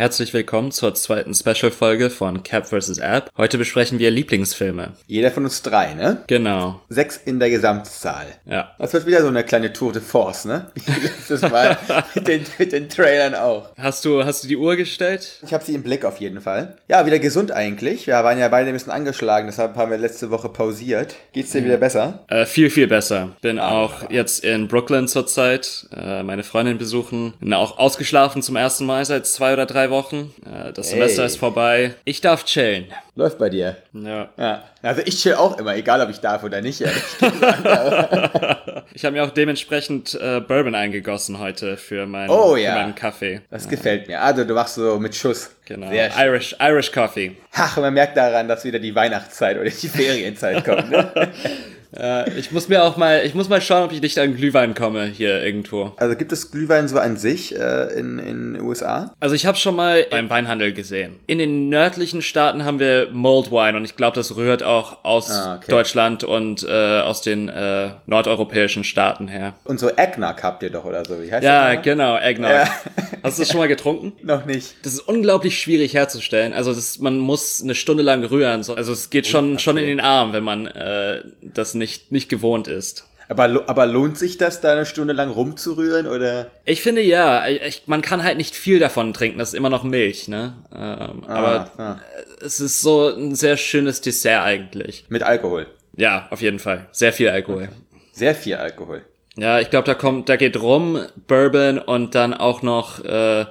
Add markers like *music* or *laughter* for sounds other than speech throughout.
Herzlich willkommen zur zweiten Special-Folge von Cap vs. App. Heute besprechen wir Lieblingsfilme. Jeder von uns drei, ne? Genau, Sechs in der Gesamtzahl. ja. Das wird wieder so eine kleine Tour de Force, ne? *laughs* Letztes Mal mit den, mit den Trailern auch. Hast du, hast du die Uhr gestellt? Ich habe sie im Blick auf jeden Fall. Ja, wieder gesund eigentlich. Wir waren ja beide ein bisschen angeschlagen, deshalb haben wir letzte Woche pausiert. Geht's dir wieder besser? Äh, viel, viel besser. Bin auch jetzt in Brooklyn zurzeit, äh, meine Freundin besuchen. Bin auch ausgeschlafen zum ersten Mal seit zwei oder drei Wochen. Äh, das Semester Ey. ist vorbei. Ich darf chillen. Läuft bei dir. Ja. Ja. Also ich chill auch immer, egal ob ich darf oder nicht. *laughs* Ich habe mir auch dementsprechend äh, Bourbon eingegossen heute für, mein, Oh, ja. meinen Kaffee. Das gefällt mir. Also du machst so mit Schuss. Genau. Sehr. Irish, Irish Coffee. Ach, man merkt daran, dass wieder die Weihnachtszeit oder die Ferienzeit kommt. Ne? *laughs* Äh, ich muss mir auch mal, ich muss mal schauen, ob ich nicht an Glühwein komme hier irgendwo. Also gibt es Glühwein so an sich äh, in den USA? Also ich habe schon mal beim Weinhandel gesehen. In den nördlichen Staaten haben wir Mulled Wine und ich glaube, das rührt auch aus Ah, okay. Deutschland und äh, aus den äh, nordeuropäischen Staaten her. Und so Eggnog habt ihr doch oder so. Wie heißt Ja, das? genau, Eggnog. Ja. Hast du das schon mal getrunken? *laughs* Noch nicht. Das ist unglaublich schwierig herzustellen. Also das, man muss eine Stunde lang rühren. So- Also es geht schon schon in den Arm, wenn man äh, das nicht nicht gewohnt ist. Aber, aber lohnt sich das, da eine Stunde lang rumzurühren oder? Ich finde ja, ich, man kann halt nicht viel davon trinken. Das ist immer noch Milch, ne? Ähm, aber ah. es ist so ein sehr schönes Dessert eigentlich. Mit Alkohol. Ja, auf jeden Fall. Sehr viel Alkohol. Sehr viel Alkohol. Ja, ich glaube, da kommt, da geht rum Bourbon und dann auch noch, äh,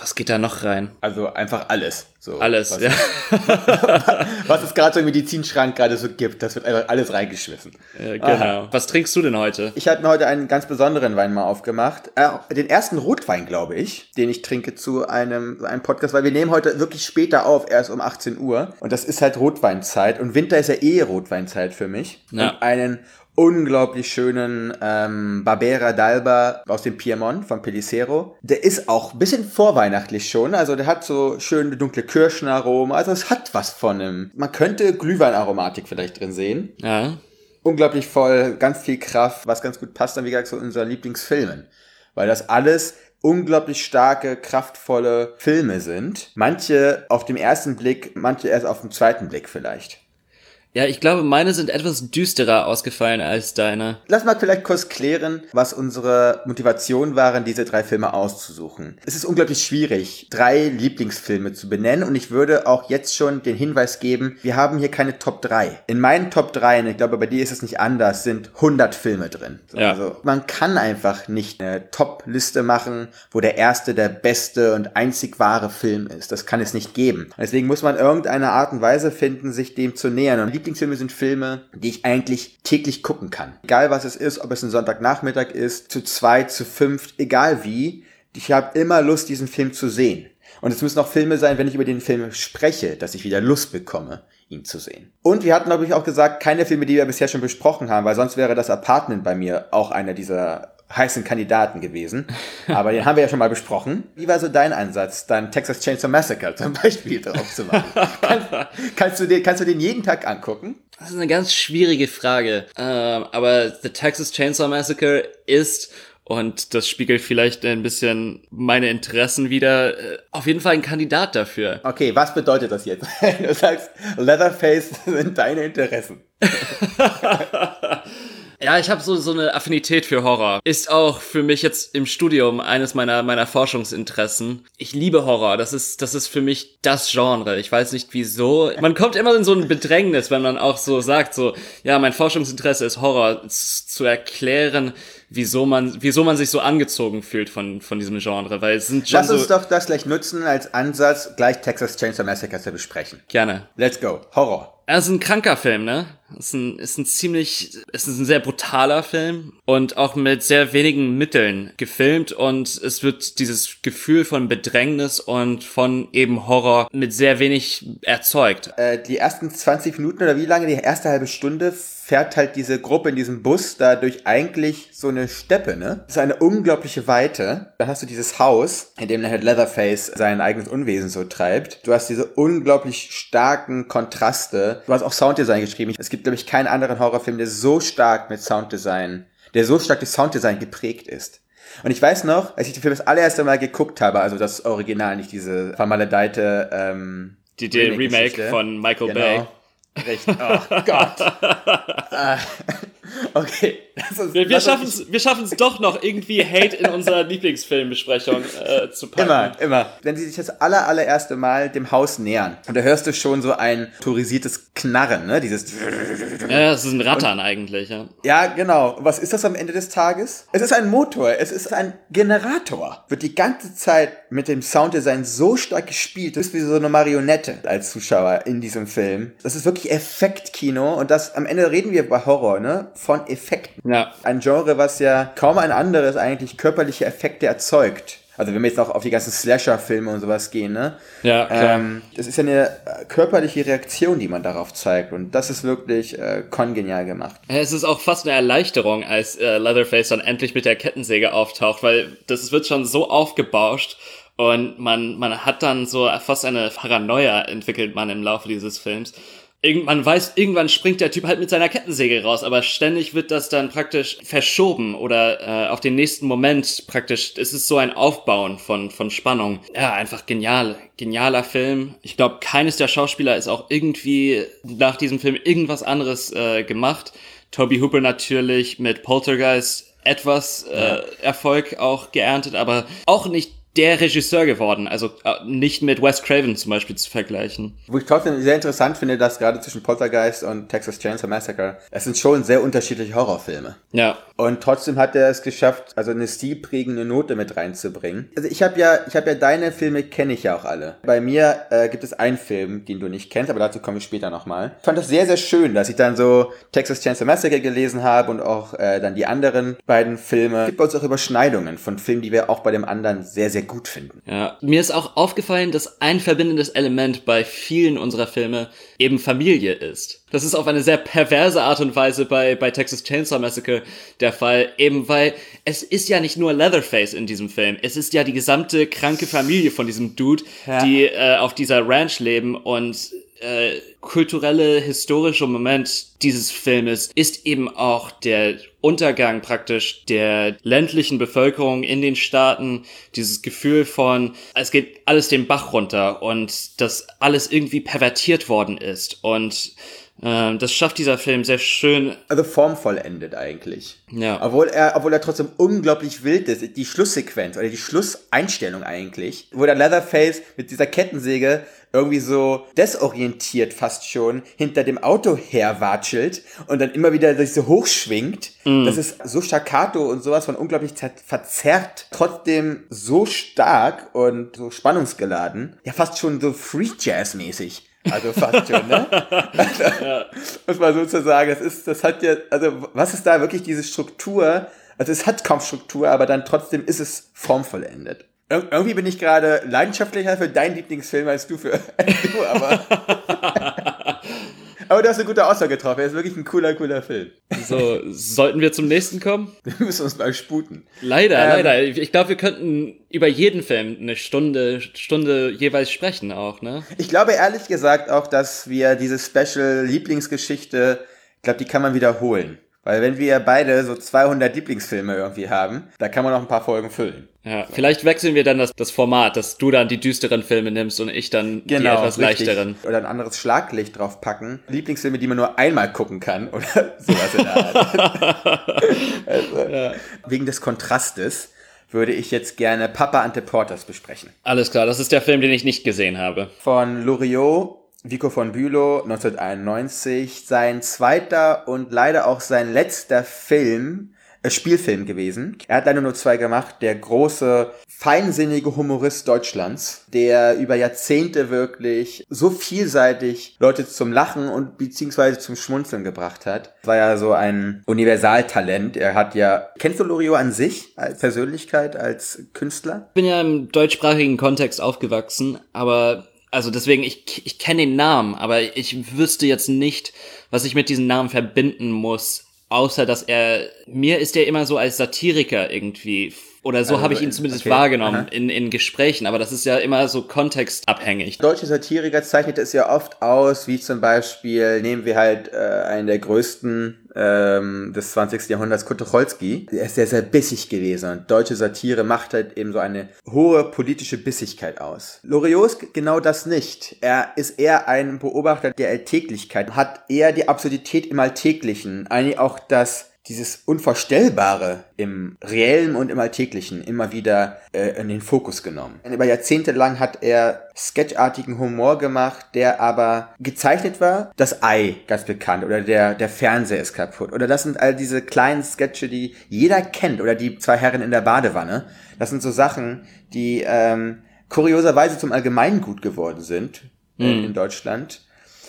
was geht da noch rein? Also einfach alles. So, Alles, was, ja. *laughs* was es gerade so im Medizinschrank gerade so gibt, das wird einfach alles reingeschmissen. Äh, genau. Was trinkst du denn heute? Ich habe mir heute einen ganz besonderen Wein mal aufgemacht. Äh, den ersten Rotwein, glaube ich, den ich trinke zu einem, einem Podcast, weil wir nehmen heute wirklich später auf, erst um 18 Uhr. Und das ist halt Rotweinzeit. Und Winter ist ja eh Rotweinzeit für mich. Ja. Und einen unglaublich schönen ähm, Barbera d'Alba aus dem Piemont von Pellicero. Der ist auch ein bisschen vorweihnachtlich schon. Also der hat so schöne dunkle Kirschenaromen. Also es hat was von einem. Man könnte Glühweinaromatik vielleicht drin sehen Ja. unglaublich voll, ganz viel Kraft, was ganz gut passt dann, wie gesagt, zu unseren Lieblingsfilmen. Weil das alles unglaublich starke, kraftvolle Filme sind. Manche auf dem ersten Blick, manche erst auf dem zweiten Blick vielleicht. Ja, ich glaube, meine sind etwas düsterer ausgefallen als deine. Lass mal vielleicht kurz klären, was unsere Motivation waren, diese drei Filme auszusuchen. Es ist unglaublich schwierig, drei Lieblingsfilme zu benennen und ich würde auch jetzt schon den Hinweis geben, wir haben hier keine Top 3. In meinen Top 3, und ich glaube, bei dir ist es nicht anders, sind 100 Filme drin. So, Ja. Also man kann einfach nicht eine Top-Liste machen, wo der erste der beste und einzig wahre Film ist. Das kann es nicht geben. Deswegen muss man irgendeine Art und Weise finden, sich dem zu nähern. Und Lieblingsfilme sind Filme, die ich eigentlich täglich gucken kann. Egal was es ist, ob es ein Sonntagnachmittag ist, zu zwei, zu fünf, egal wie. Ich habe immer Lust, diesen Film zu sehen. Und es müssen auch Filme sein, wenn ich über den Film spreche, dass ich wieder Lust bekomme, ihn zu sehen. Und wir hatten, glaube ich, auch gesagt, keine Filme, die wir bisher schon besprochen haben, weil sonst wäre das Apartment bei mir auch einer dieser heißen Kandidaten gewesen. Aber den haben wir ja schon mal besprochen. Wie war so dein Ansatz, dann Texas Chainsaw Massacre zum Beispiel drauf zu machen? kannst, kannst, du den, kannst du den jeden Tag angucken? Das ist eine ganz schwierige Frage. Ähm, aber The Texas Chainsaw Massacre ist, und das spiegelt vielleicht ein bisschen meine Interessen wieder, äh, auf jeden Fall ein Kandidat dafür. Okay, was bedeutet das jetzt? *laughs* Du sagst, Leatherface sind deine Interessen. *laughs* Ja, ich habe so, so eine Affinität für Horror. Ist auch für mich jetzt im Studium eines meiner, meiner Forschungsinteressen. Ich liebe Horror. Das ist, das ist für mich das Genre. Ich weiß nicht wieso. Man kommt immer in so ein Bedrängnis, wenn man auch so sagt, so, ja, mein Forschungsinteresse ist Horror. Zu erklären, wieso man, wieso man sich so angezogen fühlt von, von diesem Genre, weil es sind Lass so, uns doch das gleich nutzen als Ansatz, gleich Texas Chainsaw Massacre zu besprechen. gerne. Let's go. Horror. Es ist ein kranker Film, ne? Ist ein, ist ein ziemlich, ist ein sehr brutaler Film und auch mit sehr wenigen Mitteln gefilmt und es wird dieses Gefühl von Bedrängnis und von eben Horror mit sehr wenig erzeugt. Äh, die ersten 20 Minuten oder wie lange, die erste halbe Stunde fährt halt diese Gruppe in diesem Bus da durch eigentlich so eine Steppe, ne? Das ist eine unglaubliche Weite. Da hast du dieses Haus, in dem halt Leatherface sein eigenes Unwesen so treibt. Du hast diese unglaublich starken Kontraste. Du hast auch Sounddesign geschrieben. Es gibt, glaube ich, keinen anderen Horrorfilm, der so stark mit Sounddesign, der so stark durch Sounddesign geprägt ist. Und ich weiß noch, als ich den Film das allererste Mal geguckt habe, also das Original, nicht diese vermaledeite ähm, Die, die Remake Remake-Geschichte. von Michael Genau. Bay. Richtig. Oh Gott. *laughs* Okay. Uns- Wir, wir schaffen es wir schaffen's doch noch irgendwie Hate in unserer Lieblingsfilmbesprechung äh, zu packen. Immer, immer. Wenn sie sich das aller, allererste Mal dem Haus nähern, und da hörst du schon so ein autorisiertes Knarren, ne? Dieses. Ja, das ist ein Rattern eigentlich, ja. Ja, genau. Und was ist das am Ende des Tages? Es ist ein Motor, es ist ein Generator. Wird die ganze Zeit mit dem Sounddesign so stark gespielt, du bist wie so eine Marionette als Zuschauer in diesem Film. Das ist wirklich Effektkino und das am Ende reden wir bei Horror, ne? Von Effekten. Ja. Ein Genre, was ja kaum ein anderes eigentlich körperliche Effekte erzeugt. Also wenn wir jetzt noch auf die ganzen Slasher-Filme und sowas gehen, ne? Ja, klar. Ähm, das ist ja eine äh, körperliche Reaktion, die man darauf zeigt. Und das ist wirklich äh, kongenial gemacht. Es ist auch fast eine Erleichterung, als äh, Leatherface dann endlich mit der Kettensäge auftaucht, weil das wird schon so aufgebauscht und man, man hat dann so fast eine Paranoia entwickelt man im Laufe dieses Films. Man weiß, irgendwann springt der Typ halt mit seiner Kettensäge raus, aber ständig wird das dann praktisch verschoben oder äh, auf den nächsten Moment praktisch. Es ist so ein Aufbauen von, von Spannung. Ja, einfach genial. Genialer Film. Ich glaube, keines der Schauspieler ist auch irgendwie nach diesem Film irgendwas anderes äh, gemacht. Toby Hooper natürlich mit Poltergeist etwas äh, Erfolg auch geerntet, aber auch nicht der Regisseur geworden, also äh, nicht mit Wes Craven zum Beispiel zu vergleichen. Wo ich trotzdem sehr interessant finde, dass gerade zwischen Poltergeist und Texas Chainsaw Massacre, es sind schon sehr unterschiedliche Horrorfilme. Ja, Und trotzdem hat er es geschafft, also eine stilprägende Note mit reinzubringen. Also ich habe ja, ich habe ja deine Filme kenne ich ja auch alle. Bei mir äh, gibt es einen Film, den du nicht kennst, aber dazu komme ich später nochmal. Ich fand das sehr, sehr schön, dass ich dann so Texas Chainsaw Massacre gelesen habe und auch äh, dann die anderen beiden Filme. Es gibt bei uns auch Überschneidungen von Filmen, die wir auch bei dem anderen sehr, sehr gut finden. Ja, mir ist auch aufgefallen, dass ein verbindendes Element bei vielen unserer Filme eben Familie ist. Das ist auf eine sehr perverse Art und Weise bei, bei Texas Chainsaw Massacre der Fall, eben weil es ist ja nicht nur Leatherface in diesem Film, es ist ja die gesamte kranke Familie von diesem Dude, Ja. die äh, auf dieser Ranch leben und äh, kulturelle, historische Moment dieses Filmes ist eben auch der Untergang praktisch der ländlichen Bevölkerung in den Staaten, dieses Gefühl von, es geht alles den Bach runter und dass alles irgendwie pervertiert worden ist. Und das schafft dieser Film sehr schön. Also formvollendet eigentlich. Ja. Obwohl er, obwohl er trotzdem unglaublich wild ist. Die Schlusssequenz oder die Schlusseinstellung eigentlich, wo der Leatherface mit dieser Kettensäge irgendwie so desorientiert fast schon hinter dem Auto herwatschelt und dann immer wieder sich so hochschwingt. Das ist so staccato und sowas von unglaublich zer- verzerrt, trotzdem so stark und so spannungsgeladen. Ja, fast schon so Free Jazz mäßig. Also fast schon, ne? *laughs* muss man sozusagen, das ist, das hat ja, also was ist da wirklich diese Struktur? Also es hat kaum Struktur, aber dann trotzdem ist es formvollendet. Ir irgendwie bin ich gerade leidenschaftlicher für deinen Lieblingsfilm als du für *laughs* du, aber. *laughs* aber du hast eine gute Aussage getroffen. Er ist wirklich ein cooler, cooler Film. So, sollten wir zum nächsten kommen? *laughs* Wir müssen uns mal sputen. Leider, Ähm, leider. Ich glaube, wir könnten über jeden Film eine Stunde, Stunde jeweils sprechen auch, ne? Ich glaube ehrlich gesagt auch, dass wir diese Special Lieblingsgeschichte, ich glaube, die kann man wiederholen. Weil wenn wir beide so 200 Lieblingsfilme irgendwie haben, da kann man noch ein paar Folgen füllen. Ja, vielleicht wechseln wir dann das, das Format, dass du dann die düsteren Filme nimmst und ich dann die etwas Genau, richtig. leichteren. Oder ein anderes Schlaglicht drauf packen. Lieblingsfilme, die man nur einmal gucken kann *laughs* oder sowas in der Art. *laughs* also, Wegen des Kontrastes würde ich jetzt gerne Papa Ante Portas besprechen. Alles klar, das ist der Film, den ich nicht gesehen habe. Von Loriot, Vico von Bülow, 1991. Sein zweiter und leider auch sein letzter Film äh, Spielfilm gewesen. Er hat leider nur zwei gemacht. Der große, feinsinnige Humorist Deutschlands, der über Jahrzehnte wirklich so vielseitig Leute zum Lachen und beziehungsweise zum Schmunzeln gebracht hat. War ja so ein Universaltalent. Er hat ja, kennst du Loriot an sich als Persönlichkeit, als Künstler? Ich bin ja im deutschsprachigen Kontext aufgewachsen, aber also deswegen, ich, ich kenne den Namen, aber ich wüsste jetzt nicht, was ich mit diesem Namen verbinden muss. Außer dass er, mir ist er immer so als Satiriker irgendwie, oder so Also, habe ich ihn zumindest okay, wahrgenommen aha. in, in Gesprächen, aber das ist ja immer so kontextabhängig. Deutsche Satiriker zeichnet es ja oft aus, wie zum Beispiel, nehmen wir halt äh, einen der größten ähm, des 20. Jahrhunderts, Kurt Tucholsky. Er ist sehr, sehr bissig gewesen und deutsche Satire macht halt eben so eine hohe politische Bissigkeit aus. Loriot genau das nicht. Er ist eher ein Beobachter der Alltäglichkeit, hat eher die Absurdität im Alltäglichen, eigentlich auch das dieses Unvorstellbare im Reellen und im Alltäglichen immer wieder äh, in den Fokus genommen. Über Jahrzehnte lang hat er sketchartigen Humor gemacht, der aber gezeichnet war. Das Ei, ganz bekannt, oder der, der Fernseher ist kaputt. Oder das sind all diese kleinen Sketche, die jeder kennt. Oder die zwei Herren in der Badewanne. Das sind so Sachen, die ähm, kurioserweise zum Allgemeingut geworden sind äh, in Deutschland.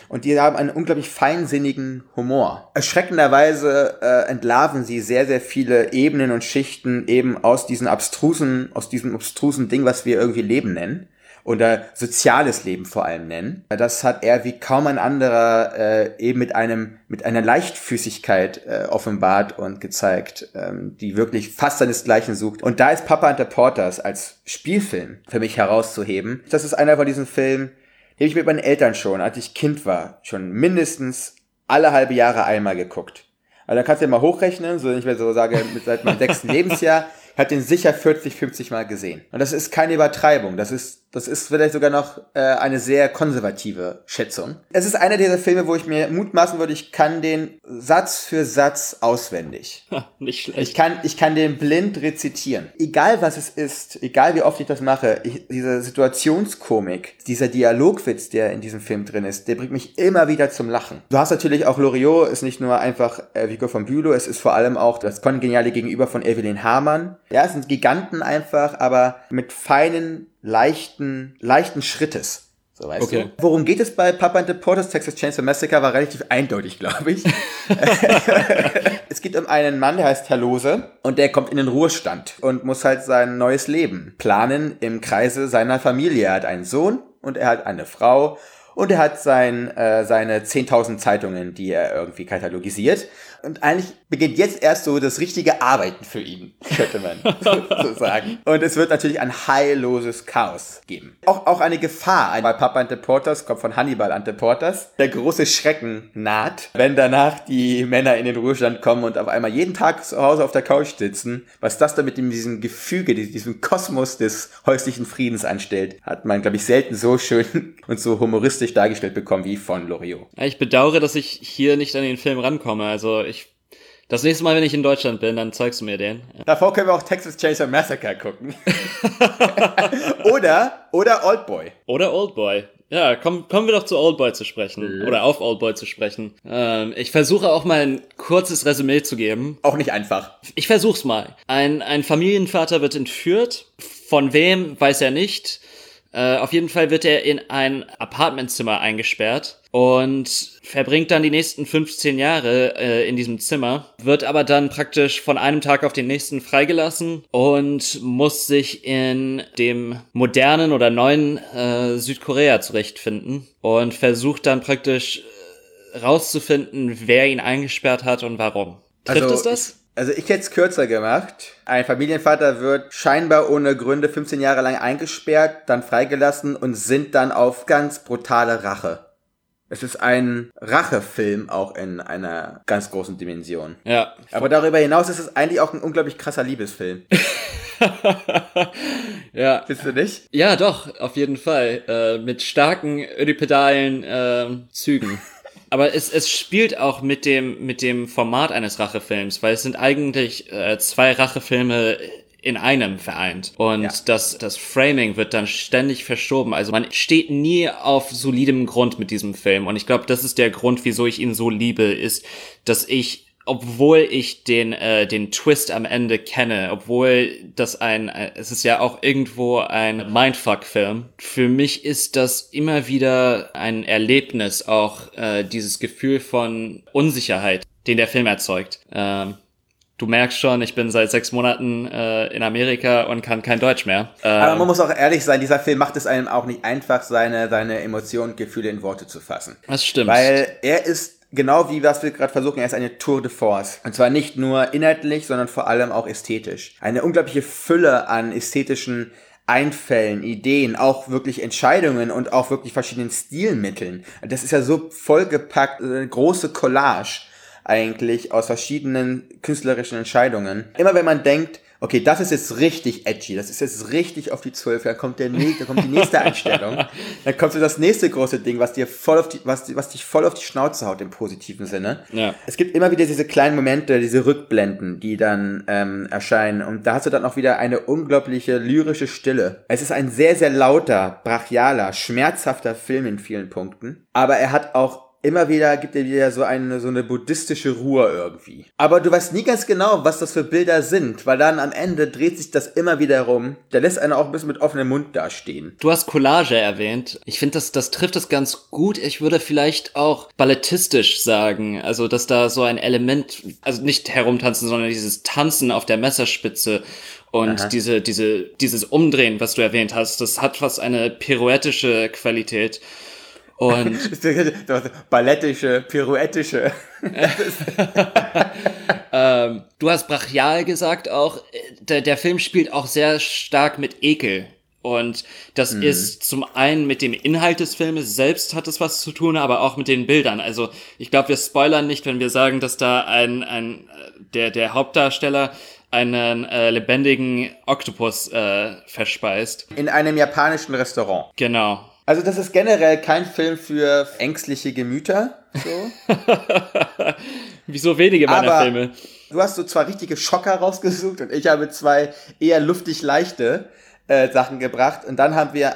Und die haben einen unglaublich feinsinnigen Humor. Erschreckenderweise äh, entlarven sie sehr, sehr viele Ebenen und Schichten eben aus diesen abstrusen, aus diesem abstrusen Ding, was wir irgendwie Leben nennen. Oder soziales Leben vor allem nennen. Das hat er wie kaum ein anderer äh, eben mit einem mit einer Leichtfüßigkeit äh, offenbart und gezeigt, ähm, die wirklich fast seinesgleichen sucht. Und da ist Papa and the Porters als Spielfilm für mich herauszuheben. Das ist einer von diesen Filmen, die habe ich mit meinen Eltern schon, als ich Kind war, schon mindestens alle halbe Jahre einmal geguckt. Also da kannst du ja mal hochrechnen, so wenn ich mir so sage, seit meinem sechsten *laughs* Lebensjahr, ich habe den sicher 40, 50 Mal gesehen. Und das ist keine Übertreibung. Das ist, das ist vielleicht sogar noch äh, eine sehr konservative Schätzung. Es ist einer dieser Filme, wo ich mir mutmaßen würde, ich kann den Satz für Satz auswendig. *laughs* Nicht schlecht. Ich kann, ich kann den blind rezitieren. Egal was es ist, egal wie oft ich das mache, ich, diese Situationskomik, dieser Dialogwitz, der in diesem Film drin ist, der bringt mich immer wieder zum Lachen. Du hast natürlich auch Loriot, ist nicht nur einfach äh, Vigo von Bülow, es ist vor allem auch das kongeniale Gegenüber von Evelyn Hamann. Ja, es sind Giganten einfach, aber mit feinen, leichten, leichten Schrittes. So, weißt Okay. du? Worum geht es bei Papa and the Porters Texas Chainsaw Massacre? War relativ eindeutig, glaube ich. *laughs* *laughs* Es geht um einen Mann, der heißt Herr Lose und der kommt in den Ruhestand und muss halt sein neues Leben planen im Kreise seiner Familie. Er hat einen Sohn und er hat eine Frau und er hat sein, äh, seine 10.000 Zeitungen, die er irgendwie katalogisiert. Und eigentlich beginnt jetzt erst so das richtige Arbeiten für ihn, könnte man *laughs* so sagen. Und es wird natürlich ein heilloses Chaos geben. Auch, auch eine Gefahr bei Papa and the Porters, kommt von Hannibal and the Porters. Der große Schrecken naht, wenn danach die Männer in den Ruhestand kommen und auf einmal jeden Tag zu Hause auf der Couch sitzen. Was das da mit dem, diesem Gefüge, diesem Kosmos des häuslichen Friedens anstellt, hat man, glaube ich, selten so schön *laughs* und so humoristisch dargestellt bekommen wie von Loriot. Ich bedauere, dass ich hier nicht an den Film rankomme. Also. Das nächste Mal, wenn ich in Deutschland bin, dann zeigst du mir den. *laughs* Davor können wir auch Texas Chainsaw Massacre gucken. *laughs* oder, oder Oldboy. Oder Oldboy. Ja, komm, kommen wir doch zu Oldboy zu sprechen. Oder auf Oldboy zu sprechen. Ähm, ich versuche auch mal ein kurzes Resümee zu geben. Auch nicht einfach. Ich versuch's mal. Ein, ein Familienvater wird entführt. Von wem, weiß er nicht. Äh, auf jeden Fall wird er in ein Apartmentzimmer eingesperrt und verbringt dann die nächsten 15 Jahre äh, in diesem Zimmer, wird aber dann praktisch von einem Tag auf den nächsten freigelassen und muss sich in dem modernen oder neuen äh, Südkorea zurechtfinden und versucht dann praktisch äh, rauszufinden, wer ihn eingesperrt hat und warum. Trifft Also, es das? Also ich hätte es kürzer gemacht. Ein Familienvater wird scheinbar ohne Gründe 15 Jahre lang eingesperrt, dann freigelassen und sind dann auf ganz brutale Rache. Es ist ein Rachefilm auch in einer ganz großen Dimension. Ja. Aber darüber hinaus ist es eigentlich auch ein unglaublich krasser Liebesfilm. *laughs* ja. Findest du nicht? Ja, doch, auf jeden Fall. Äh, mit starken ödipedalen ähm, Zügen. *laughs* Aber es, es spielt auch mit dem, mit dem Format eines Rachefilms, weil es sind eigentlich äh, zwei Rachefilme in einem vereint. Und Ja. das, das Framing wird dann ständig verschoben. Also man steht nie auf solidem Grund mit diesem Film. Und ich glaube, das ist der Grund, wieso ich ihn so liebe, ist, dass ich obwohl ich den, äh, den Twist am Ende kenne, obwohl das ein, äh, es ist ja auch irgendwo ein Mindfuck-Film, für mich ist das immer wieder ein Erlebnis, auch äh, dieses Gefühl von Unsicherheit, den der Film erzeugt. Ähm, du merkst schon, ich bin seit sechs Monaten äh, in Amerika und kann kein Deutsch mehr. Ähm, Aber man muss auch ehrlich sein, dieser Film macht es einem auch nicht einfach, seine, seine Emotionen, Gefühle in Worte zu fassen. das stimmt. Weil er ist genau wie was wir gerade versuchen, er ist eine Tour de force. Und zwar nicht nur inhaltlich, sondern vor allem auch ästhetisch. Eine unglaubliche Fülle an ästhetischen Einfällen, Ideen, auch wirklich Entscheidungen und auch wirklich verschiedenen Stilmitteln. Das ist ja so vollgepackt, eine große Collage eigentlich aus verschiedenen künstlerischen Entscheidungen. Immer wenn man denkt, okay, das ist jetzt richtig edgy, das ist jetzt richtig auf die Zwölf, dann kommt der dann kommt die nächste Einstellung, *laughs* dann kommt so das nächste große Ding, was dir voll auf die, was, was dich voll auf die Schnauze haut im positiven Sinne. Ja. Es gibt immer wieder diese kleinen Momente, diese Rückblenden, die dann ähm, erscheinen und da hast du dann auch wieder eine unglaubliche lyrische Stille. Es ist ein sehr, sehr lauter, brachialer, schmerzhafter Film in vielen Punkten, aber er hat auch immer wieder gibt er wieder so eine so eine buddhistische Ruhe irgendwie. Aber du weißt nie ganz genau, was das für Bilder sind, weil dann am Ende dreht sich das immer wieder rum. Der lässt einen auch ein bisschen mit offenem Mund dastehen. Du hast Collage erwähnt. Ich finde, das, das trifft es ganz gut. Ich würde vielleicht auch ballettistisch sagen. Also, dass da so ein Element, also nicht herumtanzen, sondern dieses Tanzen auf der Messerspitze und Aha. diese, diese, dieses Umdrehen, was du erwähnt hast, das hat fast eine pirouettische Qualität. Und *laughs* Ballettische, pirouettische. *laughs* ähm, du hast brachial gesagt auch. Der, der Film spielt auch sehr stark mit Ekel. Und das Mhm. ist zum einen mit dem Inhalt des Filmes selbst hat es was zu tun, aber auch mit den Bildern. Also ich glaube, wir spoilern nicht, wenn wir sagen, dass da ein, ein der, der Hauptdarsteller einen äh, lebendigen Oktopus äh, verspeist. In einem japanischen Restaurant. Genau. Also das ist generell kein Film für ängstliche Gemüter. So. *laughs* Wie so wenige meiner Aber- Filme. Du hast so zwei richtige Schocker rausgesucht und ich habe zwei eher luftig leichte äh, Sachen gebracht. Und dann haben wir,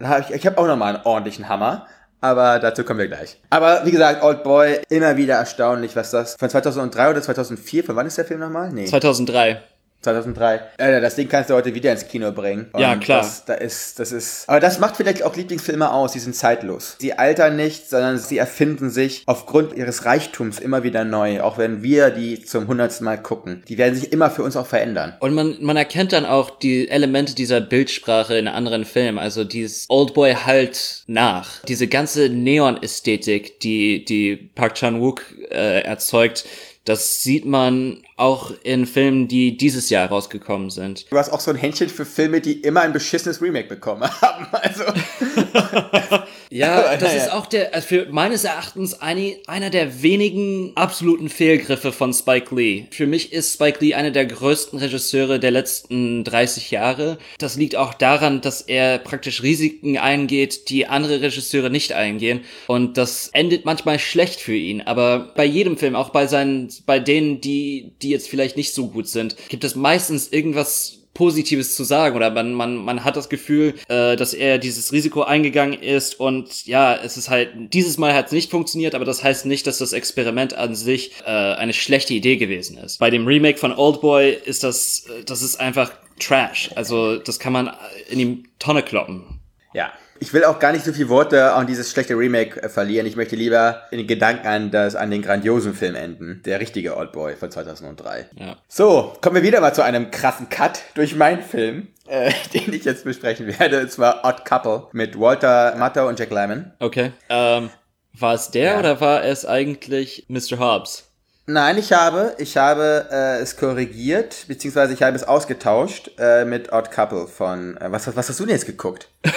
dann hab ich, ich habe auch nochmal einen ordentlichen Hammer. Aber dazu kommen wir gleich. Aber wie gesagt, Old Boy, immer wieder erstaunlich, was das von 2003 oder 2004, von wann ist der Film nochmal? Nee. 2003. 2003. Äh, das Ding kannst du heute wieder ins Kino bringen. Ja, Und klar. Das, da ist, das ist. Aber das macht vielleicht auch Lieblingsfilme aus. Die sind zeitlos. Sie altern nicht, sondern sie erfinden sich aufgrund ihres Reichtums immer wieder neu. Auch wenn wir die zum hundertsten Mal gucken. Die werden sich immer für uns auch verändern. Und man, man erkennt dann auch die Elemente dieser Bildsprache in anderen Filmen. Also dieses Oldboy halt nach. Diese ganze Neon-Ästhetik, die, die Park Chan-wook äh, erzeugt, das sieht man auch in Filmen, die dieses Jahr rausgekommen sind. Du hast auch so ein Händchen für Filme, die immer ein beschissenes Remake bekommen *laughs* haben. Also. *laughs* Ja, *laughs* das ist auch der, also für meines Erachtens eine, einer der wenigen absoluten Fehlgriffe von Spike Lee. Für mich ist Spike Lee einer der größten Regisseure der letzten 30 Jahre. Das liegt auch daran, dass er praktisch Risiken eingeht, die andere Regisseure nicht eingehen. Und das endet manchmal schlecht für ihn. Aber bei jedem Film, auch bei seinen, bei denen, die, die jetzt vielleicht nicht so gut sind, gibt es meistens irgendwas Positives zu sagen oder man, man, man hat das Gefühl, äh, dass er dieses Risiko eingegangen ist und ja, es ist halt, dieses Mal hat es nicht funktioniert, aber das heißt nicht, dass das Experiment an sich äh, eine schlechte Idee gewesen ist. Bei dem Remake von Oldboy ist das, äh, das ist einfach Trash. Also das kann man in die Tonne kloppen. Ja. Ich will auch gar nicht so viele Worte an dieses schlechte Remake äh, verlieren. Ich möchte lieber in den Gedanken an, das, an den grandiosen Film enden. Der richtige Oldboy von 2003. Ja. So, kommen wir wieder mal zu einem krassen Cut durch meinen Film, äh, *laughs* den ich jetzt besprechen werde. Und zwar Odd Couple mit Walter Matthau und Jack Lemmon. Okay. Ähm, war es der Ja. oder war es eigentlich Mr. Hobbs? Nein, ich habe, ich habe äh, es korrigiert, beziehungsweise ich habe es ausgetauscht äh, mit Odd Couple von, äh, was, was hast du denn jetzt geguckt? *laughs*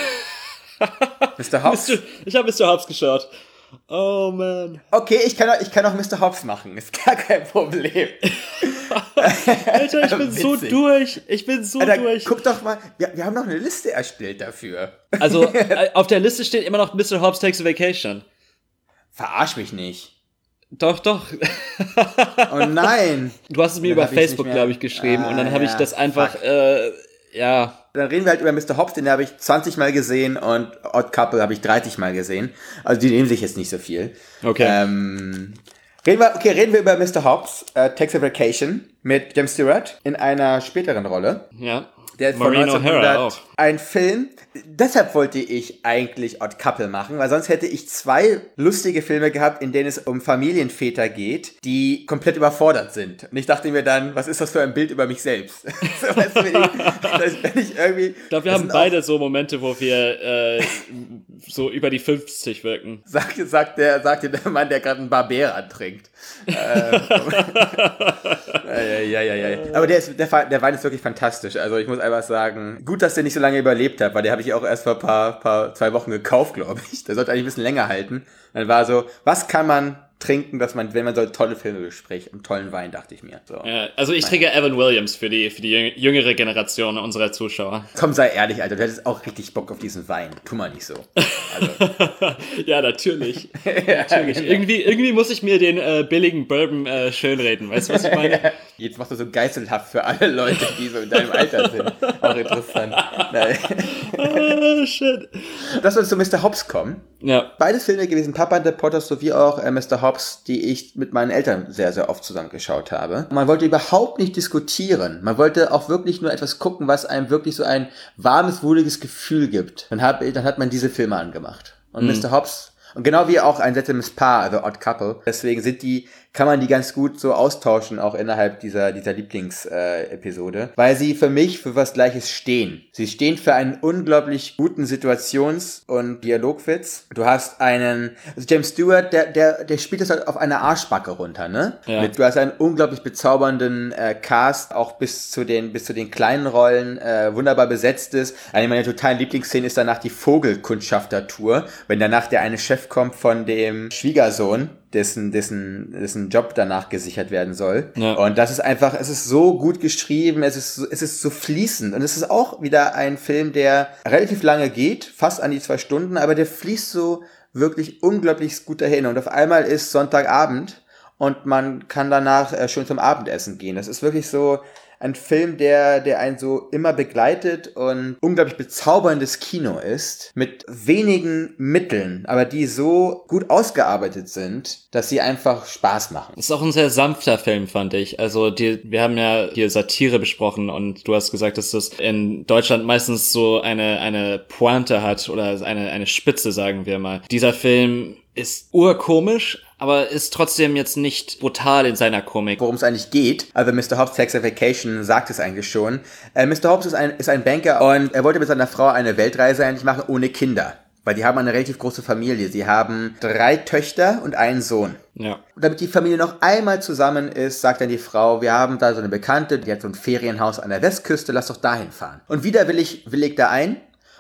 Mr. Hobbs? Ich habe Mr. Hobbs geschaut. Oh man. Okay, ich kann, auch, ich kann auch Mr. Hobbs machen, ist gar kein Problem. *laughs* Alter, ich bin so durch. Ich bin so Alter, durch. guck doch mal, wir, wir haben noch eine Liste erstellt dafür. Also *laughs* äh, auf der Liste steht immer noch Mr. Hobbs Takes a Vacation. Verarsch mich nicht. Doch, doch. Oh nein. *laughs* Du hast es mir Dann über Facebook, glaube ich, geschrieben und dann Ah, habe ich ja, das einfach, äh, ja. Dann reden wir halt über Mr. Hobbs, den habe ich 20 Mal gesehen und Odd Couple habe ich 30 Mal gesehen. Also die nehmen sich jetzt nicht so viel. Okay. Ähm, Reden wir, okay, reden wir über Mr. Hobbs, äh, a Vacation mit James Stewart in einer späteren Rolle. Ja. Der ist von Maureen O'Hara 1900 auch. ein Film. Deshalb wollte ich eigentlich Odd Couple machen, weil sonst hätte ich zwei lustige Filme gehabt, in denen es um Familienväter geht, die komplett überfordert sind. Und ich dachte mir dann, was ist das für ein Bild über mich selbst? *laughs* so, weißt du, wenn, ich, wenn ich irgendwie. Ich glaube, wir haben sind auch- beide so Momente, wo wir äh, so über die 50 wirken. Sagt, sagt, der, sagt der Mann, der gerade einen Barbera trinkt. *laughs* äh, *laughs* ja, ja, ja, ja. Aber der, ist, der, der Wein ist wirklich fantastisch. Also ich muss einfach sagen, gut, dass der nicht so lange überlebt hat, weil der habe ich auch erst vor paar, paar, zwei Wochen gekauft, glaube ich. Der sollte eigentlich ein bisschen länger halten. Dann war so, was kann man trinken, dass man, wenn man so tolle Filme bespricht, einen tollen Wein, dachte ich mir. So. Ja, also ich trinke Evan Williams für die, für die jüng- jüngere Generation unserer Zuschauer. Komm, sei ehrlich, Alter, du hättest auch richtig Bock auf diesen Wein. Tu mal nicht so. Also, *laughs* ja, natürlich. *laughs* natürlich. Irgendwie, irgendwie muss ich mir den äh, billigen Bourbon äh, schönreden. Weißt du, was ich meine? *laughs* jetzt machst du so geißelhaft für alle Leute, die so in deinem Alter sind. Auch interessant. Oh, shit. Lass uns zu Mr. Hobbs kommen. Ja. Beide Filme gewesen, Papa and the Potters sowie auch äh, Mr. Hobbs, die ich mit meinen Eltern sehr, sehr oft zusammengeschaut habe. Man wollte überhaupt nicht diskutieren. Man wollte auch wirklich nur etwas gucken, was einem wirklich so ein warmes, wohliges Gefühl gibt. Dann, hab, dann hat man diese Filme angemacht. Und Mr. Hobbs, und genau wie auch ein seltsames Paar, also Odd Couple, deswegen sind die, kann man die ganz gut so austauschen, auch innerhalb dieser, dieser Lieblingsepisode, weil sie für mich für was Gleiches stehen. Sie stehen für einen unglaublich guten Situations- und Dialogwitz. Du hast einen, also James Stewart, der, der, der spielt das halt auf eine Arschbacke runter, ne? Ja. Mit, du hast einen unglaublich bezaubernden äh, Cast, auch bis zu den, bis zu den kleinen Rollen, äh, wunderbar besetzt ist. Eine meiner totalen Lieblingsszenen ist danach die Vogelkundschafter-Tour, wenn danach der eine Chef kommt von dem Schwiegersohn, dessen, dessen, dessen Job danach gesichert werden soll. Ja. Und das ist einfach, es ist so gut geschrieben, es ist, so- es ist so fließend. Und es ist auch wieder ein Film, der relativ lange geht, fast an die zwei Stunden, aber der fließt so wirklich unglaublich gut dahin. Und auf einmal ist Sonntagabend und man kann danach äh, schön zum Abendessen gehen. Das ist wirklich so ein Film, der, der einen so immer begleitet und unglaublich bezauberndes Kino ist, mit wenigen Mitteln, aber die so gut ausgearbeitet sind, dass sie einfach Spaß machen. Ist auch ein sehr sanfter Film, fand ich. Also die, wir haben ja hier Satire besprochen und du hast gesagt, dass das in Deutschland meistens so eine, eine Pointe hat oder eine, eine Spitze, sagen wir mal. Dieser Film ist urkomisch, aber ist trotzdem jetzt nicht brutal in seiner Komik. worum es eigentlich geht. Also Mr. Hobbs Vacation sagt es eigentlich schon. Äh, Mr. Hobbs ist ein, ist ein Banker und er wollte mit seiner Frau eine Weltreise eigentlich machen ohne Kinder. Weil die haben eine relativ große Familie. Sie haben drei Töchter und einen Sohn. Ja. Und damit die Familie noch einmal zusammen ist, sagt dann die Frau, wir haben da so eine Bekannte, die hat so ein Ferienhaus an der Westküste, lass doch dahin fahren. Und wieder willig, willigt da ein.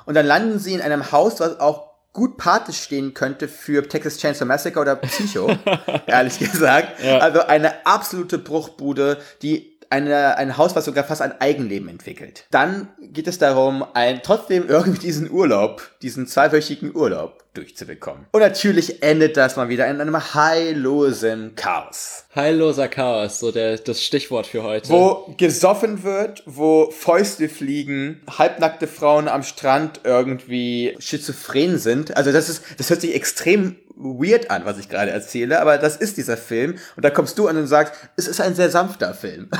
Und dann landen sie in einem Haus, was auch gut Pate stehen könnte für Texas Chainsaw Massacre oder Psycho, *laughs* ehrlich gesagt. Ja. Also eine absolute Bruchbude, die eine, ein Haus, was sogar fast ein Eigenleben entwickelt. Dann geht es darum, ein, trotzdem irgendwie diesen Urlaub, diesen zweiwöchigen Urlaub durchzubekommen. Und natürlich endet das mal wieder in einem heillosen Chaos. Heilloser Chaos, so der, das Stichwort für heute. Wo gesoffen wird, wo Fäuste fliegen, halbnackte Frauen am Strand irgendwie schizophren sind. Also das ist, das hört sich extrem weird an, was ich gerade erzähle, aber das ist dieser Film. Und da kommst du an und sagst, es ist ein sehr sanfter Film. *laughs*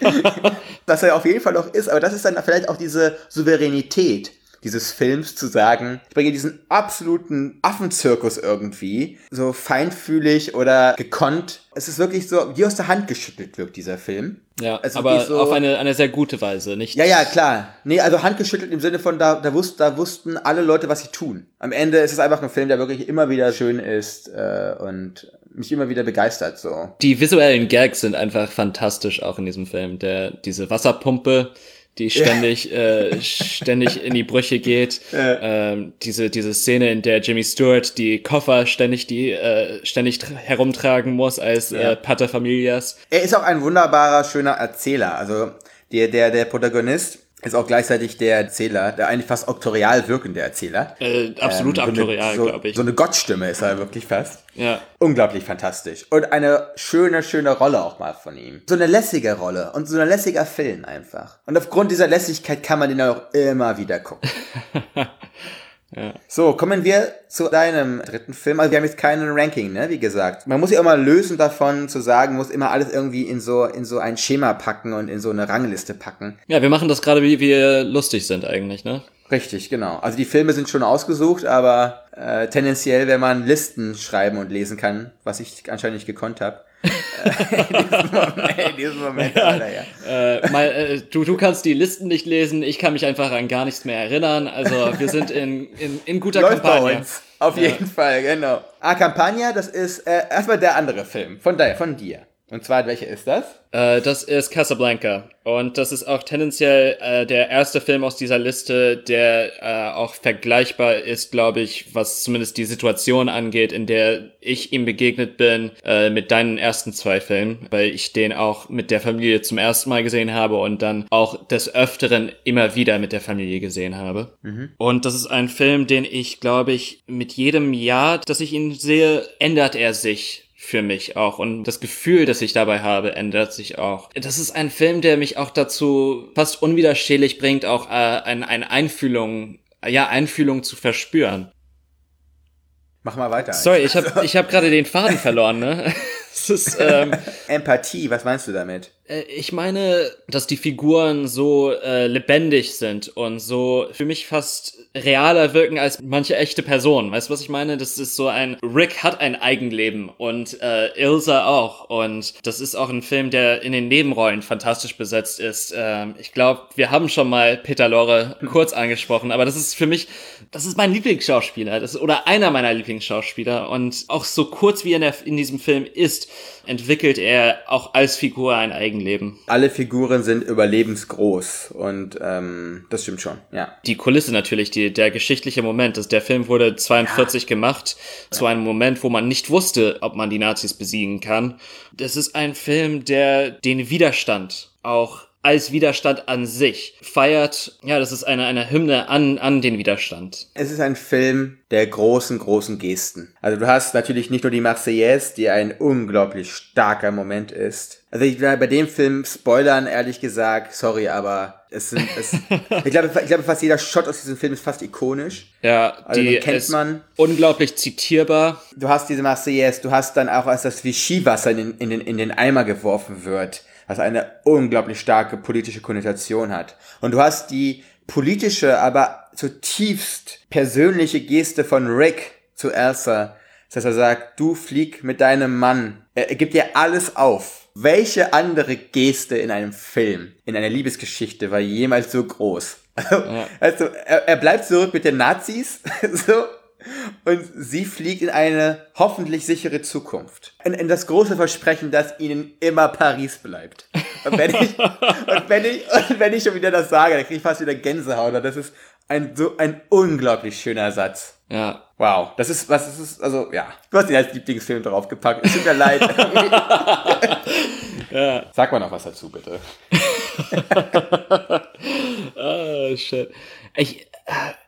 *laughs* was er auf jeden Fall auch ist, aber das ist dann vielleicht auch diese Souveränität dieses Films zu sagen, ich bringe diesen absoluten Affenzirkus irgendwie, so feinfühlig oder gekonnt. Es ist wirklich so, wie aus der Hand geschüttelt wirkt dieser Film. ja, ist aber so- auf eine, eine sehr gute Weise, nicht? Ja, ja, klar. Nee, also handgeschüttelt im Sinne von, da, da, wussten, da wussten alle Leute, was sie tun. Am Ende ist es einfach ein Film, der wirklich immer wieder schön ist äh, und mich immer wieder begeistert so. Die visuellen Gags sind einfach fantastisch auch in diesem Film. Der, diese Wasserpumpe, die ständig, äh, ständig in die Brüche geht. Ähm, diese, diese Szene, in der Jimmy Stewart die Koffer ständig, die, äh, ständig tra- herumtragen muss als äh, Paterfamilias. Er ist auch ein wunderbarer, schöner Erzähler. Also der, der, der Protagonist ist auch gleichzeitig der Erzähler, der eigentlich fast auktorial wirkende Erzähler. Äh, absolut Ähm, so aktorial, so, glaube ich. So eine Gottstimme ist er wirklich fast. ja. Unglaublich fantastisch. Und eine schöne, schöne Rolle auch mal von ihm. So eine lässige Rolle und so ein lässiger Film einfach. Und aufgrund dieser Lässigkeit kann man den auch immer wieder gucken. *laughs* So, kommen wir zu deinem dritten Film. Also wir haben jetzt keinen Ranking, ne, wie gesagt. Man muss sich auch mal lösen davon zu sagen, muss immer alles irgendwie in so, in so ein Schema packen und in so eine Rangliste packen. Ja, wir machen das gerade, wie wir lustig sind eigentlich, ne? Richtig, genau. Also die Filme sind schon ausgesucht, aber äh, tendenziell, wenn man Listen schreiben und lesen kann, was ich anscheinend nicht gekonnt habe. In diesem Moment, in diesem Moment leider, ja. Äh, mal, äh, du, du kannst die Listen nicht lesen, ich kann mich einfach an gar nichts mehr erinnern. Also wir sind in, in, in guter Läuft Kampagne. Auf jeden Fall, genau. Ah, Campagna, das ist äh, erstmal der andere Film. Von, dir, von dir. Und zwar, welcher ist das? Äh, das ist Casablanca. Und das ist auch tendenziell äh, der erste Film aus dieser Liste, der äh, auch vergleichbar ist, glaube ich, was zumindest die Situation angeht, in der ich ihm begegnet bin äh, mit deinen ersten zwei Filmen, weil ich den auch mit der Familie zum ersten Mal gesehen habe und dann auch des Öfteren immer wieder mit der Familie gesehen habe. Und das ist ein Film, den ich, glaube ich, mit jedem Jahr, dass ich ihn sehe, ändert er sich für mich auch und das Gefühl, das ich dabei habe, ändert sich auch. Das ist ein Film, der mich auch dazu fast unwiderstehlich bringt, auch äh, eine, eine Einfühlung, ja, Einfühlung zu verspüren. Mach mal weiter. Sorry, ich habe ich hab gerade den Faden verloren, ne? *laughs* Ist, ähm, Empathie, was meinst du damit? Äh, Ich meine, dass die Figuren so äh, lebendig sind und so für mich fast realer wirken als manche echte Personen. Weißt du, was ich meine? Das ist so ein Rick hat ein Eigenleben und äh, Ilsa auch. Und das ist auch ein Film, der in den Nebenrollen fantastisch besetzt ist. Ähm, ich glaube, wir haben schon mal Peter Lorre kurz angesprochen, aber das ist für mich, das ist mein Lieblingsschauspieler. Das ist, oder einer meiner Lieblingsschauspieler. Und auch so kurz wie er in, in diesem Film ist, entwickelt er auch als Figur ein Eigenleben. Alle Figuren sind überlebensgroß und ähm, das stimmt schon, ja. Die Kulisse natürlich, die, der geschichtliche Moment. Das, der Film wurde 42 gemacht, zu einem Moment, wo man nicht wusste, ob man die Nazis besiegen kann. Das ist ein Film, der den Widerstand auch als Widerstand an sich feiert. Ja, das ist eine, eine Hymne an, an den Widerstand. Es ist ein Film der großen, großen Gesten. Also du hast natürlich nicht nur die Marseillaise, die ein unglaublich starker Moment ist. Also ich werde bei dem Film spoilern, ehrlich gesagt, sorry, aber es sind, es, *laughs* ich glaube, ich glaube fast jeder Shot aus diesem Film ist fast ikonisch. Ja, Also die den kennt man. unglaublich zitierbar. Du hast diese Marseillaise, du hast dann auch, als das Vichy-Wasser in, in, den, in den Eimer geworfen wird, was eine unglaublich starke politische Konnotation hat. Und du hast die politische, aber zutiefst persönliche Geste von Rick zu Elsa, dass er sagt, du flieg mit deinem Mann. Er, gibt dir alles auf. Welche andere Geste in einem Film, in einer Liebesgeschichte war jemals so groß? *laughs* Also, er, er bleibt zurück mit den Nazis, *laughs* so, und sie fliegt in eine hoffentlich sichere Zukunft. In, in das große Versprechen, dass ihnen immer Paris bleibt. Und wenn ich, *laughs* und wenn ich, und wenn ich schon wieder das sage, dann kriege ich fast wieder Gänsehaut. Das ist ein, so ein unglaublich schöner Satz. Ja. Wow, das ist, was ist, also, ja. Du hast ihn als Lieblingsfilm draufgepackt. Es tut mir leid. *laughs* Sag mal noch was dazu, bitte. Oh, *laughs* shit. Ich,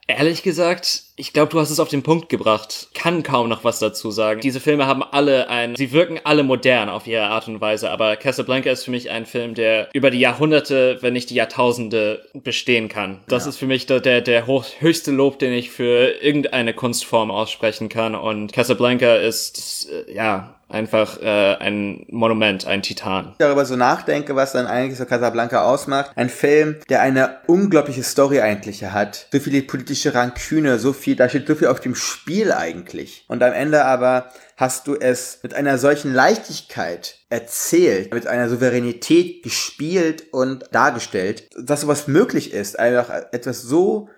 ehrlich gesagt, ich glaube, du hast es auf den Punkt gebracht. Kann kaum noch was dazu sagen. Diese Filme haben alle ein, sie wirken alle modern auf ihre Art und Weise, aber Casablanca ist für mich ein Film, der über die Jahrhunderte, wenn nicht die Jahrtausende bestehen kann. Das ist für mich der, der, der hoch, höchste Lob, den ich für irgendeine Kunstform aussprechen kann und Casablanca ist, äh, ja, einfach äh, ein Monument, ein Titan. darüber so nachdenke, was dann eigentlich so Casablanca ausmacht. Ein Film, der eine unglaubliche Story eigentlich hat. So viele politische Ranküne, so viel, da steht so viel auf dem Spiel eigentlich. Und am Ende aber hast du es mit einer solchen Leichtigkeit erzählt, mit einer Souveränität gespielt und dargestellt, dass sowas möglich ist. Einfach etwas so,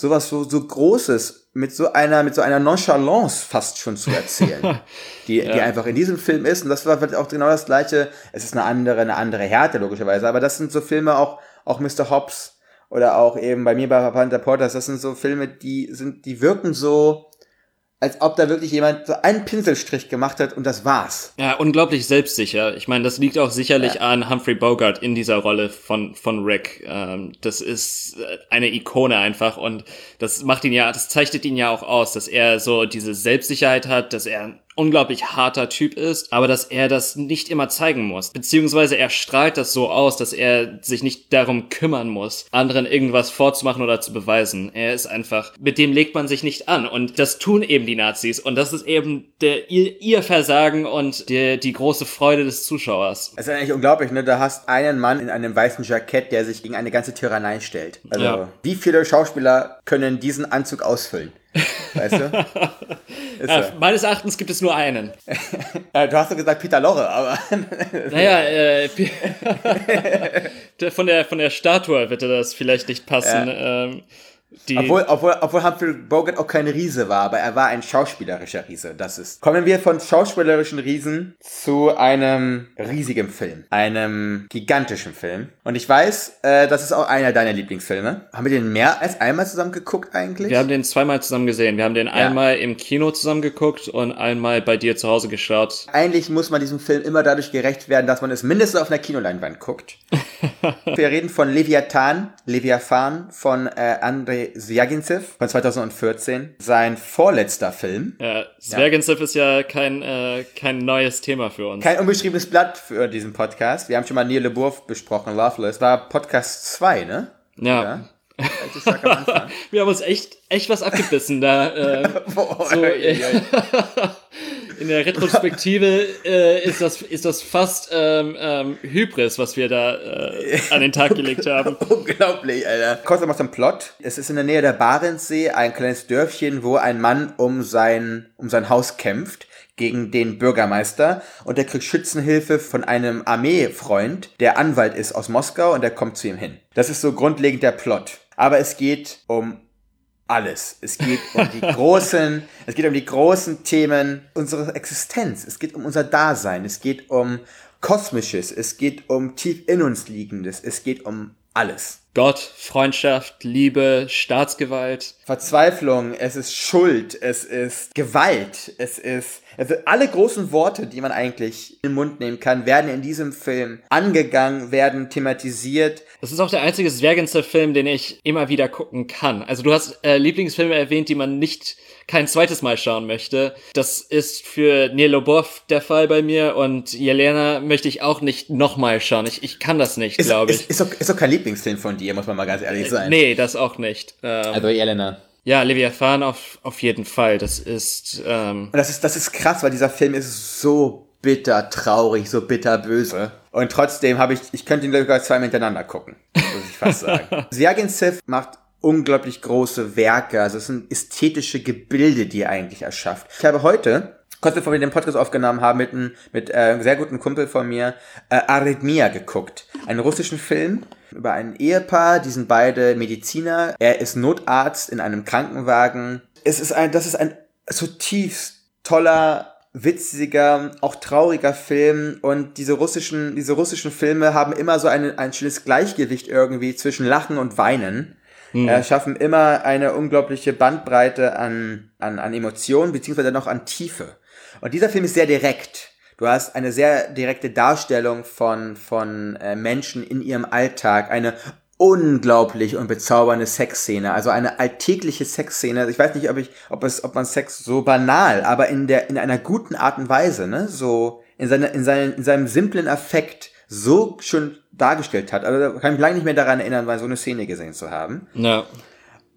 sowas so, so Großes mit so einer, mit so einer Nonchalance fast schon zu erzählen. *laughs* die, die einfach in diesem Film ist. Und das war vielleicht auch genau das gleiche. Es ist eine andere, eine andere Härte, logischerweise. Aber das sind so Filme auch, auch Mr. Hobbs oder auch eben bei mir bei Panther Porters. Das sind so Filme, die sind, die wirken so, als ob da wirklich jemand so einen Pinselstrich gemacht hat und das war's. Ja, unglaublich selbstsicher. Ich meine, das liegt auch sicherlich an Humphrey Bogart in dieser Rolle von, von Rick. Ähm, das ist äh, eine Ikone einfach und das macht ihn ja, das zeichnet ihn ja auch aus, dass er so diese Selbstsicherheit hat, dass er unglaublich harter Typ ist, aber dass er das nicht immer zeigen muss. Beziehungsweise er strahlt das so aus, dass er sich nicht darum kümmern muss, anderen irgendwas vorzumachen oder zu beweisen. Er ist einfach, mit dem legt man sich nicht an. Und das tun eben die Nazis. Und das ist eben der, ihr, ihr Versagen und der, die große Freude des Zuschauers. Es ist eigentlich unglaublich, ne? Du hast einen Mann in einem weißen Jackett, der sich gegen eine ganze Tyrannei stellt. Also, Ja. wie viele Schauspieler können diesen Anzug ausfüllen? *laughs* Weißt du? *laughs* Äh, so. meines Erachtens gibt es nur einen. *laughs* Du hast doch gesagt Peter Lorre, aber *laughs* Naja, äh, von, der, von der Statue wird das vielleicht nicht passen. Ähm, die, obwohl, obwohl, obwohl Humphrey Bogart auch kein Riese war, aber er war ein schauspielerischer Riese. Das ist. Kommen wir von schauspielerischen Riesen zu einem riesigen Film, einem gigantischen Film. Und ich weiß, äh, das ist auch einer deiner Lieblingsfilme. Haben wir den mehr als einmal zusammen geguckt eigentlich? wir haben den zweimal zusammen gesehen. Wir haben den einmal im Kino zusammen geguckt und einmal bei dir zu Hause geschaut. Eigentlich muss man diesem Film immer dadurch gerecht werden, dass man es mindestens auf einer Kinoleinwand guckt. *laughs* Wir reden von Leviathan, Leviathan von äh, Andrei von 2014. Sein vorletzter Film. Ja, Zwergensiff ist ja kein, äh, kein neues Thema für uns. Kein unbeschriebenes Blatt für diesen Podcast. Wir haben schon mal Neil LeBourg besprochen, Loveless. War Podcast 2, ne? ja. Ja. *laughs* Wir haben uns echt, echt was abgebissen da. Äh, *laughs* Boah, so, äh, ey. *laughs* in der Retrospektive äh, ist, das, ist das fast ähm, ähm, Hybris, was wir da äh, an den Tag gelegt haben. *laughs* Unglaublich, Alter. Kurz nochmal zum Plot. Es ist in der Nähe der Barentssee ein kleines Dörfchen, wo ein Mann um sein, um sein Haus kämpft gegen den Bürgermeister und der kriegt Schützenhilfe von einem Armeefreund, der Anwalt ist aus Moskau und der kommt zu ihm hin. Das ist so grundlegend der Plot. Aber es geht um alles. Es geht um die großen, *laughs* es geht um die großen Themen unserer Existenz. Es geht um unser Dasein. Es geht um Kosmisches. Es geht um tief in uns Liegendes. Es geht um alles. Gott, Freundschaft, Liebe, Staatsgewalt. Verzweiflung, es ist Schuld, es ist Gewalt, es ist, also alle großen Worte, die man eigentlich in den Mund nehmen kann, werden in diesem Film angegangen, werden thematisiert. Das ist auch der einzige Zwergenzer-Film, den ich immer wieder gucken kann. Also du hast äh, Lieblingsfilme erwähnt, die man nicht kein zweites Mal schauen möchte. Das ist für Neil Lobov der Fall bei mir und Jelena möchte ich auch nicht nochmal schauen. Ich, ich kann das nicht, Ist, glaube ist, ich. ist, doch, ist doch kein Lieblingsfilm von dir, muss man mal ganz ehrlich sein. Nee, das auch nicht. Ähm, Also Jelena. ja, Leviathan auf, auf jeden Fall. Das ist, ähm, Und das ist, das ist krass, weil dieser Film ist so bitter traurig, so bitter böse. Und trotzdem habe ich, ich könnte ihn sogar zweimal hintereinander gucken, muss ich fast sagen. *laughs* Zwergensev macht unglaublich große Werke, also es sind ästhetische Gebilde, die er eigentlich erschafft. Ich habe heute, kurz bevor wir den Podcast aufgenommen haben, mit einem, mit äh, einem sehr guten Kumpel von mir, äh, Arrhythmia geguckt. Einen russischen Film über ein Ehepaar, die sind beide Mediziner. Er ist Notarzt in einem Krankenwagen. Es ist ein, das ist ein zutiefst toller, witziger, auch trauriger Film und diese russischen, diese russischen Filme haben immer so eine, ein schönes Gleichgewicht irgendwie zwischen Lachen und Weinen. Äh, schaffen immer eine unglaubliche Bandbreite an, an, an Emotionen, beziehungsweise noch an Tiefe. Und dieser Film ist sehr direkt. Du hast eine sehr direkte Darstellung von, von äh, Menschen in ihrem Alltag, eine unglaublich und bezaubernde Sexszene, also eine alltägliche Sexszene. Ich weiß nicht, ob ich, ob es, ob man Sex so banal, aber in der, in einer guten Art und Weise, ne, so in seiner, in seinem, in seinem simplen Affekt so schön dargestellt hat. Also da kann ich mich lange nicht mehr daran erinnern, mal so eine Szene gesehen zu haben. ja.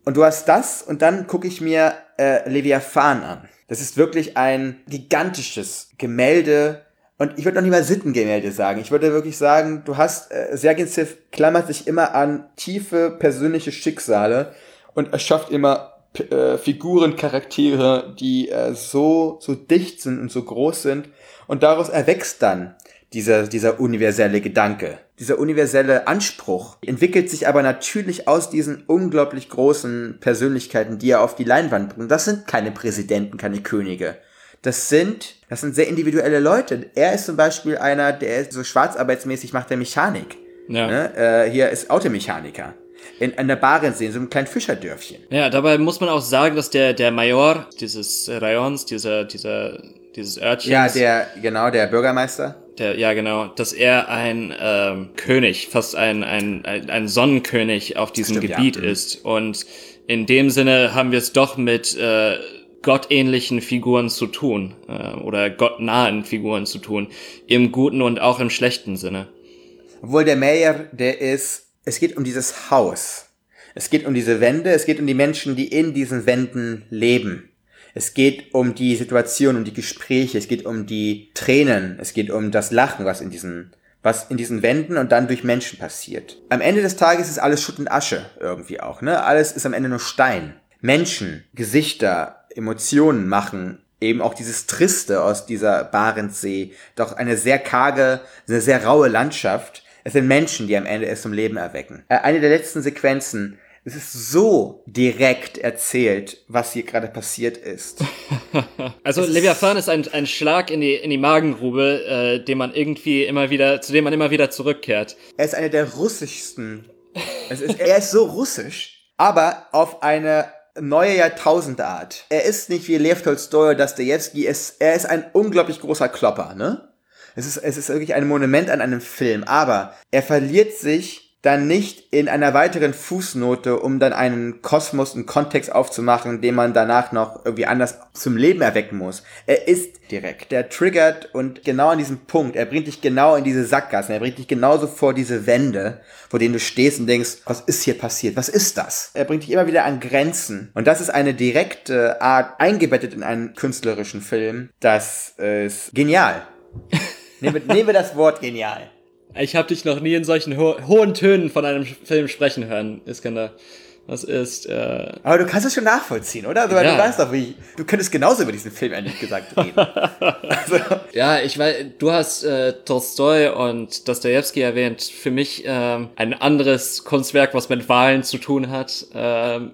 Und du hast das und dann gucke ich mir äh, Leviathan an. Das ist wirklich ein gigantisches Gemälde und ich würde noch nicht mal Sittengemälde sagen. Ich würde wirklich sagen, du hast, äh, Sergensev klammert sich immer an tiefe persönliche Schicksale und erschafft immer äh, Figuren, Charaktere, die äh, so, so dicht sind und so groß sind und daraus erwächst dann dieser, dieser universelle Gedanke, dieser universelle Anspruch entwickelt sich aber natürlich aus diesen unglaublich großen Persönlichkeiten, die er auf die Leinwand bringt. Das sind keine Präsidenten, keine Könige. Das sind, das sind sehr individuelle Leute. Er ist zum Beispiel einer, der so schwarzarbeitsmäßig macht der Mechanik. Ja. Ne? Äh, hier ist Automechaniker. In, in der Barentssee, in so einem kleinen Fischerdörfchen. Ja, dabei muss man auch sagen, dass der, der Major dieses Rayons, dieser, dieser, dieses Örtchens, Ja, der, genau, der Bürgermeister. der, ja genau, dass er ein ähm, König, fast ein, ein, ein, ein Sonnenkönig auf diesem Stimmt, ja. Gebiet Mhm. ist. Und in dem Sinne haben wir es doch mit äh, gottähnlichen Figuren zu tun äh, oder gottnahen Figuren zu tun, im guten und auch im schlechten Sinne. Obwohl der Mayor, der ist, es geht um dieses Haus. Es geht um diese Wände, es geht um die Menschen, die in diesen Wänden leben. Es geht um die Situation, um die Gespräche, es geht um die Tränen, es geht um das Lachen, was in diesen, was in diesen Wänden und dann durch Menschen passiert. Am Ende des Tages ist alles Schutt und Asche irgendwie auch, ne? Alles ist am Ende nur Stein. Menschen, Gesichter, Emotionen machen eben auch dieses Triste aus dieser Barentssee, doch eine sehr karge, eine sehr raue Landschaft. Es sind Menschen, die am Ende es zum Leben erwecken. Äh, eine der letzten Sequenzen, es ist so direkt erzählt, was hier gerade passiert ist. *laughs* also Leviathan ist ein, ein Schlag in die, in die Magengrube, äh, den man irgendwie immer wieder, zu dem man immer wieder zurückkehrt. Er ist einer der russischsten. Ist, er ist so russisch, aber auf eine neue Jahrtausendart. Er ist nicht wie Lev Tolstoy oder Dostoevsky, er ist ein unglaublich großer Klopper, ne? Es ist, es ist wirklich ein Monument an einem Film, aber er verliert sich dann nicht in einer weiteren Fußnote, um dann einen Kosmos, einen Kontext aufzumachen, den man danach noch irgendwie anders zum Leben erwecken muss. Er ist direkt. Der triggert und genau an diesem Punkt, er bringt dich genau in diese Sackgassen, er bringt dich genauso vor diese Wände, vor denen du stehst und denkst, was ist hier passiert? Was ist das? Er bringt dich immer wieder an Grenzen. Und das ist eine direkte Art, eingebettet in einen künstlerischen Film. Das ist genial. nehmen, wir das Wort genial. Ich habe dich noch nie in solchen ho hohen Tönen von einem Film sprechen hören, Iskander. Das ist. Äh Aber du kannst es schon nachvollziehen, oder? Also, ja. Du weißt doch, wie. Du könntest genauso über diesen Film ehrlich gesagt reden. *laughs* also. Ja, ich weiß, du hast äh, Tolstoi und Dostoevsky erwähnt. Für mich ähm, ein anderes Kunstwerk, was mit Wahlen zu tun hat. Ähm,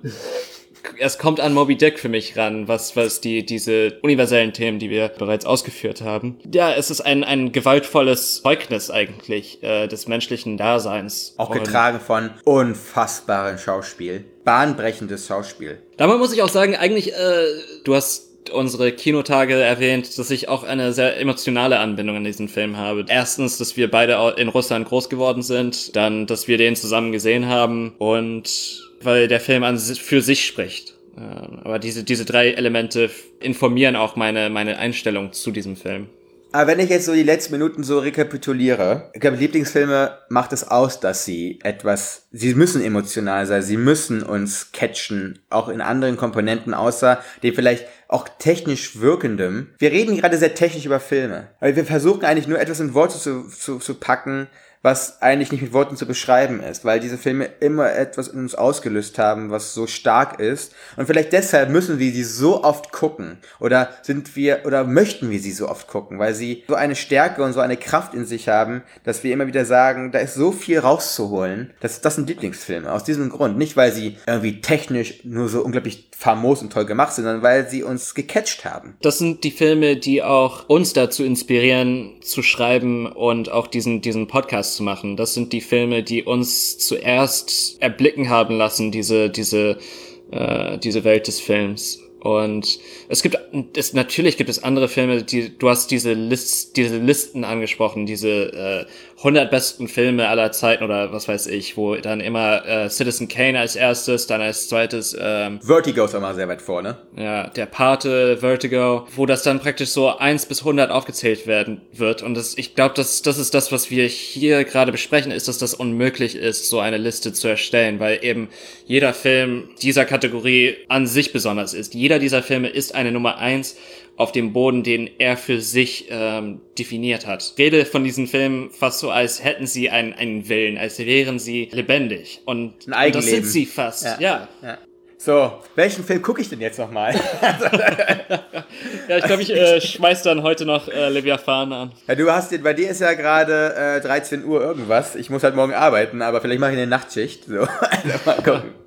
es kommt an Moby Dick für mich ran, was, was die, diese universellen Themen, die wir bereits ausgeführt haben. Ja, es ist ein, ein gewaltvolles Zeugnis eigentlich äh, des menschlichen Daseins. Auch getragen von unfassbarem Schauspiel. Bahnbrechendes Schauspiel. Damit muss ich auch sagen, eigentlich, äh, du hast unsere Kinotage erwähnt, dass ich auch eine sehr emotionale Anbindung an diesen Film habe. Erstens, dass wir beide in Russland groß geworden sind, dann, dass wir den zusammen gesehen haben und weil der Film an für sich spricht. Ähm, aber diese, diese drei Elemente informieren auch meine, meine Einstellung zu diesem Film. Aber wenn ich jetzt so die letzten Minuten so rekapituliere, ich glaube, Lieblingsfilme macht es aus, dass sie etwas, sie müssen emotional sein, sie müssen uns catchen, auch in anderen Komponenten, außer dem vielleicht auch technisch wirkendem. Wir reden gerade sehr technisch über Filme, weil wir versuchen eigentlich nur etwas in Worte zu, zu, zu packen, was eigentlich nicht mit Worten zu beschreiben ist, weil diese Filme immer etwas in uns ausgelöst haben, was so stark ist. Und vielleicht deshalb müssen wir sie so oft gucken. Oder sind wir, oder möchten wir sie so oft gucken, weil sie so eine Stärke und so eine Kraft in sich haben, dass wir immer wieder sagen, da ist so viel rauszuholen. Das, das sind Lieblingsfilme. Aus diesem Grund. Nicht, weil sie irgendwie technisch nur so unglaublich famos und toll gemacht sind, sondern weil sie uns gecatcht haben. Das sind die Filme, die auch uns dazu inspirieren, zu schreiben und auch diesen, diesen Podcast zu machen. Das sind die Filme, die uns zuerst erblicken haben lassen, diese, diese, äh, diese Welt des Films. Und es gibt, es, natürlich gibt es andere Filme, die, du hast diese List, diese Listen angesprochen, diese äh, 100 besten Filme aller Zeiten oder was weiß ich, wo dann immer äh, Citizen Kane als erstes, dann als zweites ähm, Vertigo ist immer sehr weit vorne. Ja, der Pate, Vertigo, wo das dann praktisch so 1 bis 100 aufgezählt werden wird und das, ich glaube, das, das ist das, was wir hier gerade besprechen, ist, dass das unmöglich ist, so eine Liste zu erstellen, weil eben jeder Film dieser Kategorie an sich besonders ist. Jeder dieser Filme ist eine Nummer 1 auf dem Boden, den er für sich ähm, definiert hat. Ich rede von diesen Filmen fast so, als hätten sie einen, einen Willen, als wären sie lebendig. Und, und das sind sie fast, ja. ja. ja. So, welchen Film gucke ich denn jetzt nochmal? *laughs* ja, ich glaube, ich äh, schmeiß dann heute noch äh, Leviathan an. Ja, du hast, bei dir ist ja gerade äh, 13 Uhr irgendwas. Ich muss halt morgen arbeiten, aber vielleicht mache ich eine Nachtschicht. So, *laughs* also mal gucken.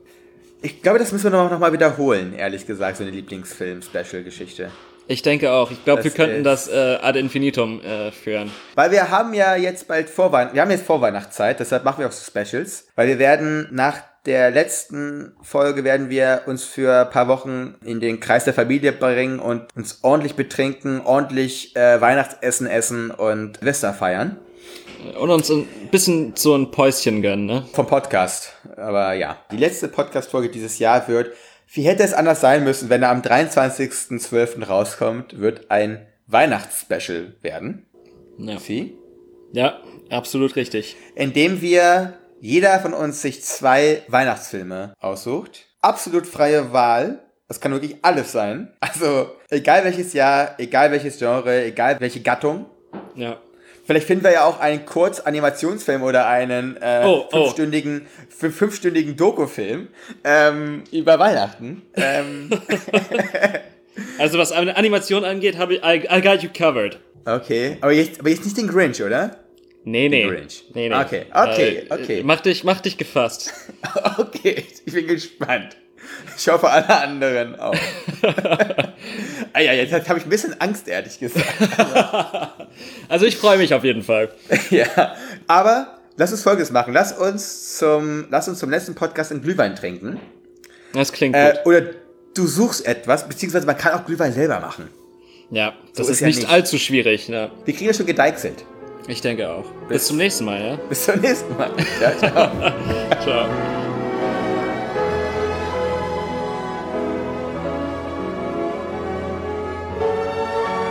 Ich glaube, das müssen wir noch, noch mal wiederholen, ehrlich gesagt, so eine Lieblingsfilm-Special-Geschichte. Ich denke auch. Ich glaube, wir könnten das äh, ad infinitum äh, führen. Weil wir haben ja jetzt bald Vorweihnachtszeit. Wir haben jetzt Vorweihnachtszeit, deshalb machen wir auch so Specials. Weil wir werden nach der letzten Folge werden wir uns für ein paar Wochen in den Kreis der Familie bringen und uns ordentlich betrinken, ordentlich äh, Weihnachtsessen essen und Silvester feiern. Und uns ein bisschen so ein Päuschen gönnen, ne? Vom Podcast. Aber ja. Die letzte Podcast-Folge dieses Jahr wird Wie hätte es anders sein müssen, wenn er am 23.12. rauskommt, wird ein Weihnachtsspecial werden. Ja. Sie? ja, absolut richtig. Indem wir jeder von uns sich zwei Weihnachtsfilme aussucht. Absolut freie Wahl. Das kann wirklich alles sein. Also, egal welches Jahr, egal welches Genre, egal welche Gattung. Ja. Vielleicht finden wir ja auch einen Kurz-Animationsfilm oder einen äh, Oh, oh. fünfstündigen, fün- fünfstündigen Doku-Film ähm, über Weihnachten. Ähm, *laughs* Also was eine Animation angeht, habe ich I, I got you covered. okay, aber jetzt, aber jetzt nicht den Grinch, oder? Nee, nee. Grinch. nee, nee. Okay, okay, Äh, okay. Mach dich, mach dich gefasst. *laughs* Okay, ich bin gespannt. Ich hoffe, alle anderen auch. *laughs* ah ja, jetzt habe ich ein bisschen Angst, ehrlich gesagt. *laughs* Also ich freue mich auf jeden Fall. *laughs* ja, aber lass uns Folgendes machen. Lass uns zum, lass uns zum letzten Podcast einen Glühwein trinken. Das klingt Äh, gut. oder du suchst etwas, beziehungsweise man kann auch Glühwein selber machen. Ja, das so ist, ist ja nicht, nicht. allzu schwierig. Ja. Wir kriegen das schon gedeichselt. Ich denke auch. Bis zum nächsten Mal, ja? Bis zum nächsten Mal. Ja, ciao. Ciao.